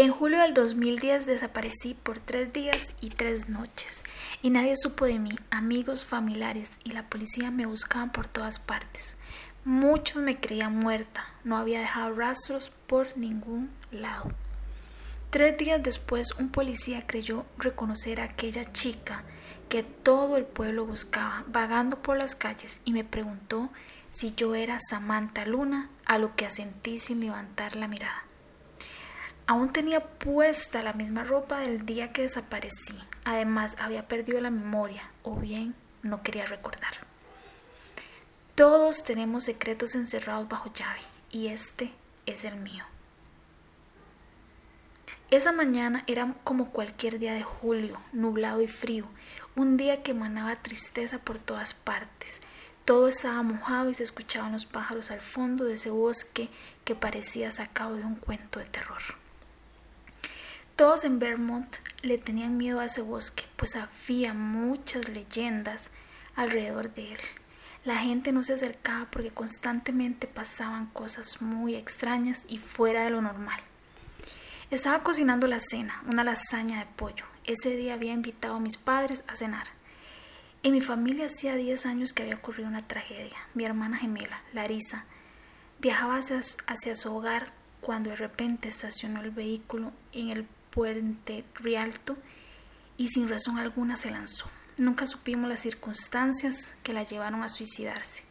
En julio del 2010 desaparecí por tres días y tres noches y nadie supo de mí. Amigos, familiares y la policía me buscaban por todas partes. Muchos me creían muerta. No había dejado rastros por ningún lado. Tres días después un policía creyó reconocer a aquella chica que todo el pueblo buscaba, vagando por las calles, y me preguntó si yo era Samantha Luna, a lo que asentí sin levantar la mirada. Aún tenía puesta la misma ropa del día que desaparecí. Además, había perdido la memoria, o bien no quería recordar. Todos tenemos secretos encerrados bajo llave, y este es el mío. Esa mañana era como cualquier día de julio, nublado y frío, un día que emanaba tristeza por todas partes. Todo estaba mojado y se escuchaban los pájaros al fondo de ese bosque que parecía sacado de un cuento de terror. Todos en Vermont le tenían miedo a ese bosque, pues había muchas leyendas alrededor de él. La gente no se acercaba porque constantemente pasaban cosas muy extrañas y fuera de lo normal. Estaba cocinando la cena, una lasaña de pollo. Ese día había invitado a mis padres a cenar. En mi familia hacía 10 años que había ocurrido una tragedia. Mi hermana gemela, Larisa, viajaba hacia, hacia su hogar cuando de repente estacionó el vehículo en el puente Rialto y sin razón alguna se lanzó. Nunca supimos las circunstancias que la llevaron a suicidarse,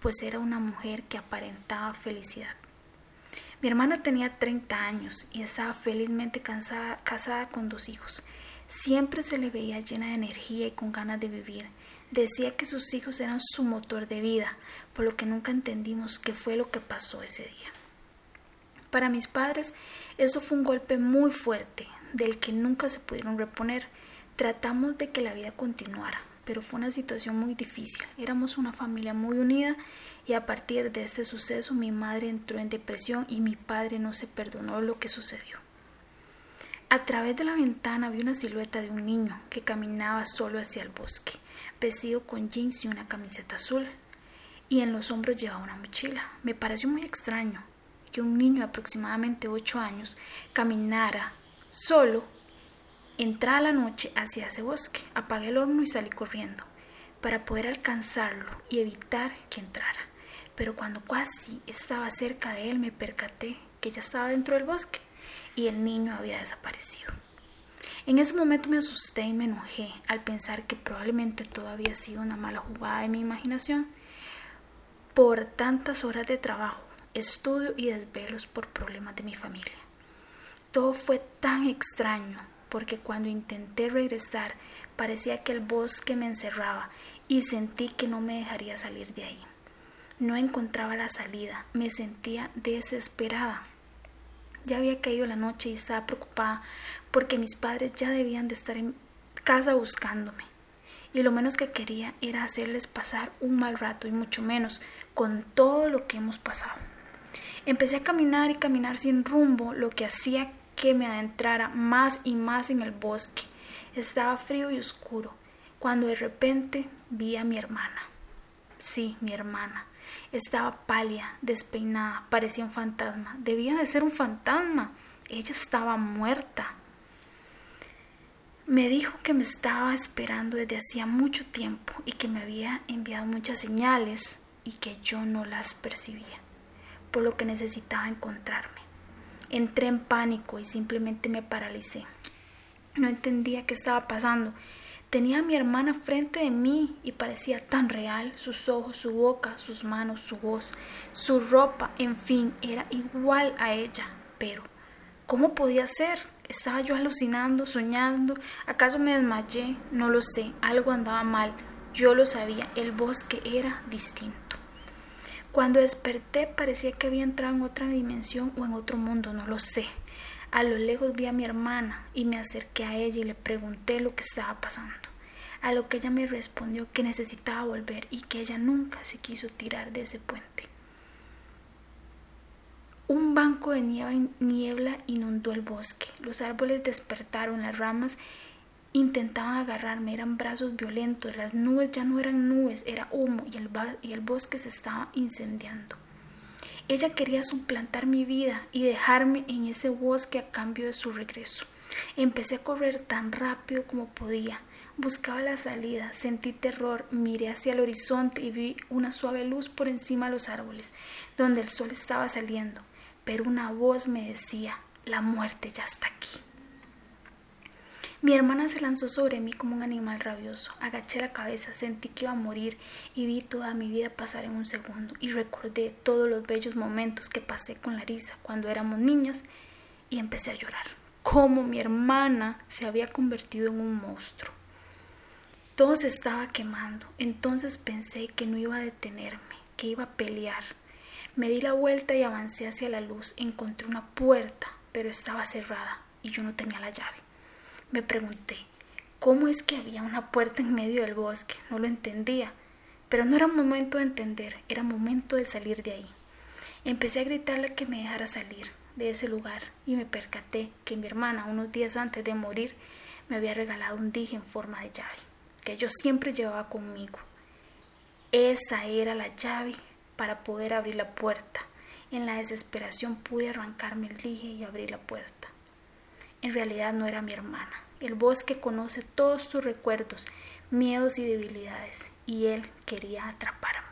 pues era una mujer que aparentaba felicidad. Mi hermana tenía 30 años y estaba felizmente casada con dos hijos. Siempre se le veía llena de energía y con ganas de vivir. Decía que sus hijos eran su motor de vida, por lo que nunca entendimos qué fue lo que pasó ese día. Para mis padres eso fue un golpe muy fuerte, del que nunca se pudieron reponer. Tratamos de que la vida continuara, pero fue una situación muy difícil. Éramos una familia muy unida y a partir de este suceso mi madre entró en depresión y mi padre no se perdonó lo que sucedió. A través de la ventana vi una silueta de un niño que caminaba solo hacia el bosque, vestido con jeans y una camiseta azul, y en los hombros llevaba una mochila. Me pareció muy extraño que un niño de aproximadamente ocho años caminara solo, entrara a la noche hacia ese bosque, apagué el horno y salí corriendo para poder alcanzarlo y evitar que entrara. Pero cuando casi estaba cerca de él me percaté que ya estaba dentro del bosque y el niño había desaparecido. En ese momento me asusté y me enojé al pensar que probablemente todo había sido una mala jugada de mi imaginación. Por tantas horas de trabajo estudio y desvelos por problemas de mi familia. Todo fue tan extraño porque cuando intenté regresar parecía que el bosque me encerraba y sentí que no me dejaría salir de ahí. No encontraba la salida, me sentía desesperada. Ya había caído la noche y estaba preocupada porque mis padres ya debían de estar en casa buscándome. Y lo menos que quería era hacerles pasar un mal rato y mucho menos con todo lo que hemos pasado. Empecé a caminar y caminar sin rumbo, lo que hacía que me adentrara más y más en el bosque. Estaba frío y oscuro, cuando de repente vi a mi hermana. Sí, mi hermana. Estaba pálida, despeinada, parecía un fantasma. Debía de ser un fantasma. Ella estaba muerta. Me dijo que me estaba esperando desde hacía mucho tiempo y que me había enviado muchas señales y que yo no las percibía por lo que necesitaba encontrarme. Entré en pánico y simplemente me paralicé. No entendía qué estaba pasando. Tenía a mi hermana frente de mí y parecía tan real, sus ojos, su boca, sus manos, su voz, su ropa, en fin, era igual a ella. Pero, ¿cómo podía ser? ¿Estaba yo alucinando, soñando? ¿Acaso me desmayé? No lo sé, algo andaba mal. Yo lo sabía, el bosque era distinto. Cuando desperté parecía que había entrado en otra dimensión o en otro mundo, no lo sé. A lo lejos vi a mi hermana y me acerqué a ella y le pregunté lo que estaba pasando. A lo que ella me respondió que necesitaba volver y que ella nunca se quiso tirar de ese puente. Un banco de niebla inundó el bosque. Los árboles despertaron las ramas Intentaban agarrarme, eran brazos violentos, las nubes ya no eran nubes, era humo y el, bosque se estaba incendiando. Ella quería suplantar mi vida y dejarme en ese bosque a cambio de su regreso. Empecé a correr tan rápido como podía. Buscaba la salida, sentí terror, miré hacia el horizonte y vi una suave luz por encima de los árboles, donde el sol estaba saliendo, pero una voz me decía, la muerte ya está aquí. Mi hermana se lanzó sobre mí como un animal rabioso. Agaché la cabeza, sentí que iba a morir y vi toda mi vida pasar en un segundo y recordé todos los bellos momentos que pasé con Larisa cuando éramos niñas y empecé a llorar. Cómo mi hermana se había convertido en un monstruo. Todo se estaba quemando. Entonces pensé que no iba a detenerme, que iba a pelear. Me di la vuelta y avancé hacia la luz. Encontré una puerta, pero estaba cerrada y yo no tenía la llave. Me pregunté, ¿cómo es que había una puerta en medio del bosque? No lo entendía, pero no era momento de entender, era momento de salir de ahí. Empecé a gritarle que me dejara salir de ese lugar y me percaté que mi hermana, unos días antes de morir, me había regalado un dije en forma de llave, que yo siempre llevaba conmigo. Esa era la llave para poder abrir la puerta. En la desesperación pude arrancarme el dije y abrir la puerta. En realidad no era mi hermana. El bosque conoce todos tus recuerdos, miedos y debilidades, y él quería atraparme.